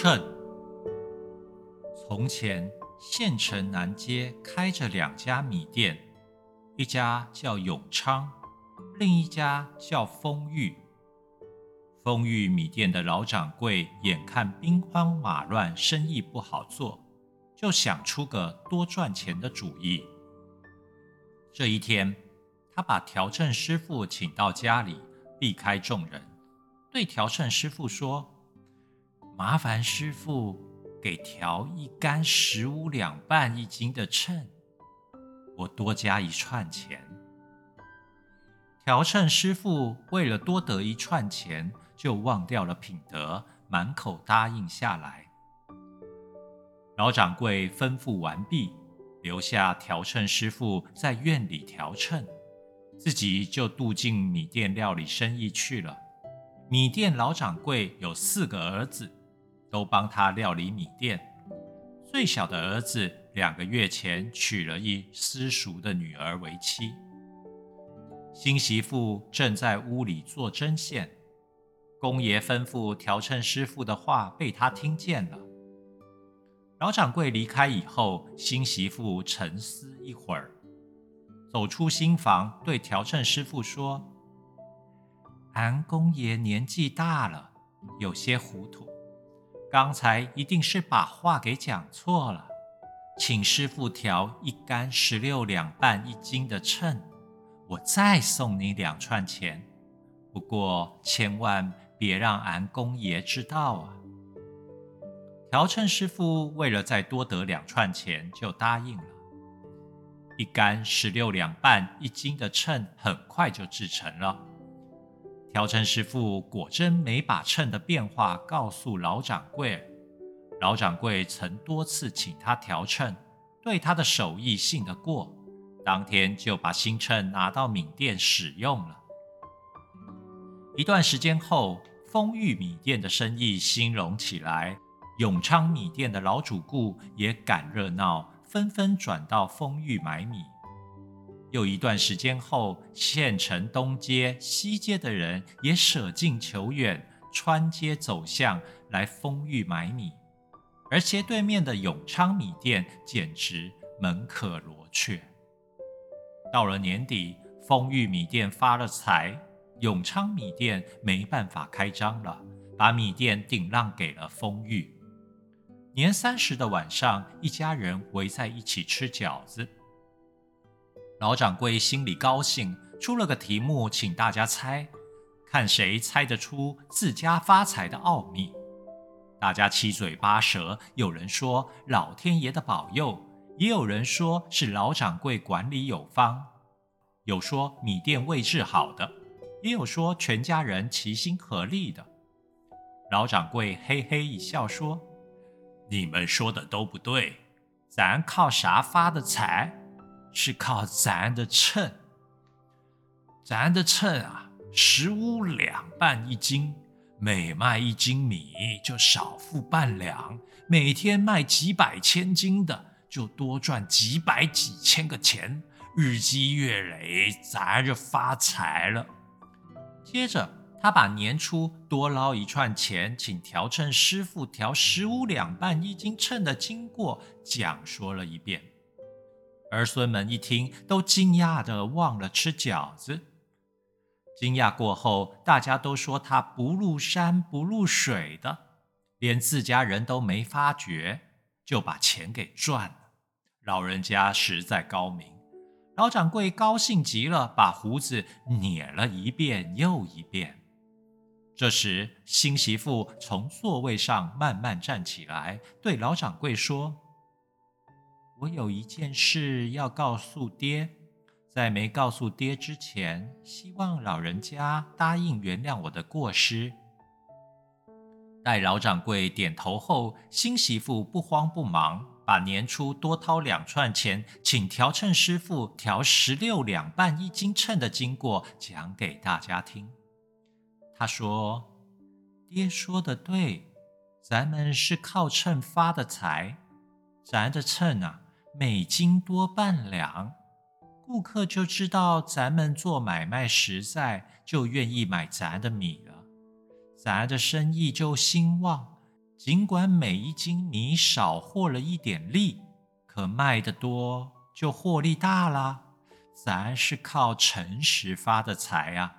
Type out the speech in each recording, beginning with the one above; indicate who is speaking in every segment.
Speaker 1: 秤。从前，县城南街开着两家米店，一家叫永昌，另一家叫丰裕。丰裕米店的老掌柜眼看兵荒马乱，生意不好做，就想出个多赚钱的主意。这一天，他把调秤师傅请到家里，避开众人，对调秤师傅说：“麻烦师傅给调一杆十五两半一斤的秤，我多加一串钱。”调秤师傅为了多得一串钱。就忘掉了品德，满口答应下来。老掌柜吩咐完毕，留下调秤师傅在院里调秤，自己就渡进米店料理生意去了。米店老掌柜有四个儿子，都帮他料理米店。最小的儿子两个月前娶了一私塾的女儿为妻，新媳妇正在屋里做针线。公爷吩咐调秤师傅的话被他听见了。老掌柜离开以后，新媳妇沉思一会儿，走出新房，对调秤师傅说：“俺公爷年纪大了，有些糊涂，刚才一定是把话给讲错了，请师傅调一杆十六两半一斤的秤，我再送你两串钱。不过千万。”别让俺公爷知道啊！调秤师傅为了再多得两串钱，就答应了。一杆十六两半一斤的秤很快就制成了。调秤师傅果真没把秤的变化告诉老掌柜。老掌柜曾多次请他调秤，对他的手艺信得过，当天就把新秤拿到米店使用了。一段时间后。丰裕米店的生意兴隆起来，永昌米店的老主顾也赶热闹，纷纷转到丰裕买米。又一段时间后，县城东街、西街的人也舍近求远，穿街走巷来丰裕买米，而斜对面的永昌米店简直门可罗雀。到了年底，丰裕米店发了财。永昌米店没办法开张了，把米店顶让给了丰裕。年三十的晚上，一家人围在一起吃饺子。老掌柜心里高兴，出了个题目，请大家猜，看谁猜得出自家发财的奥秘。大家七嘴八舌，有人说老天爷的保佑，也有人说是老掌柜管理有方，有说米店位置好的。也有说全家人齐心合力的。老掌柜嘿嘿一笑说：“你们说的都不对，咱靠啥发的财？是靠咱的秤。咱的秤啊，十五两半一斤，每卖一斤米就少付半两。每天卖几百千斤的，就多赚几百几千个钱。日积月累，咱就发财了。”接着，他把年初多捞一串钱，请调秤师傅调十五两半一斤秤的经过讲说了一遍。儿孙们一听，都惊讶的忘了吃饺子。惊讶过后，大家都说他不入山不入水的，连自家人都没发觉，就把钱给赚了。老人家实在高明。老掌柜高兴极了，把胡子捻了一遍又一遍。这时，新媳妇从座位上慢慢站起来，对老掌柜说：“我有一件事要告诉爹，在没告诉爹之前，希望老人家答应原谅我的过失。”待老掌柜点头后，新媳妇不慌不忙。把年初多掏两串钱，请调秤师傅调十六两半一斤秤的经过讲给大家听。他说：“爹说的对，咱们是靠秤发的财。咱的秤啊，每斤多半两，顾客就知道咱们做买卖实在，就愿意买咱的米了，咱的生意就兴旺。”尽管每一斤米少获了一点利，可卖得多就获利大啦。咱是靠诚实发的财啊！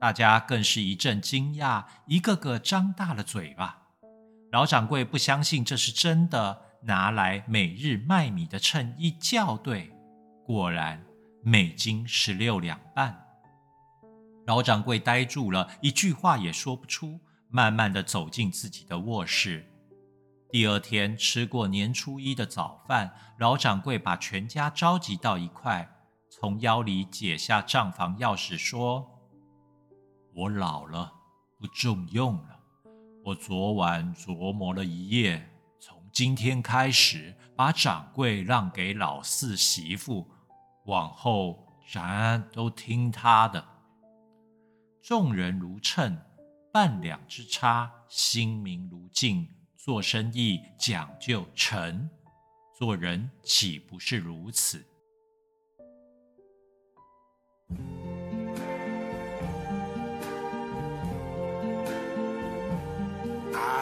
Speaker 1: 大家更是一阵惊讶，一个个张大了嘴巴。老掌柜不相信这是真的，拿来每日卖米的秤一校对，果然每斤十六两半。老掌柜呆住了，一句话也说不出，慢慢的走进自己的卧室。第二天吃过年初一的早饭，老掌柜把全家召集到一块，从腰里解下账房钥匙，说：“我老了，不重用了。我昨晚琢磨了一夜，今天开始，把掌柜让给老四媳妇，往后咱都听他的。”众人如秤，半两之差；心明如镜，做生意讲究诚，做人岂不是如此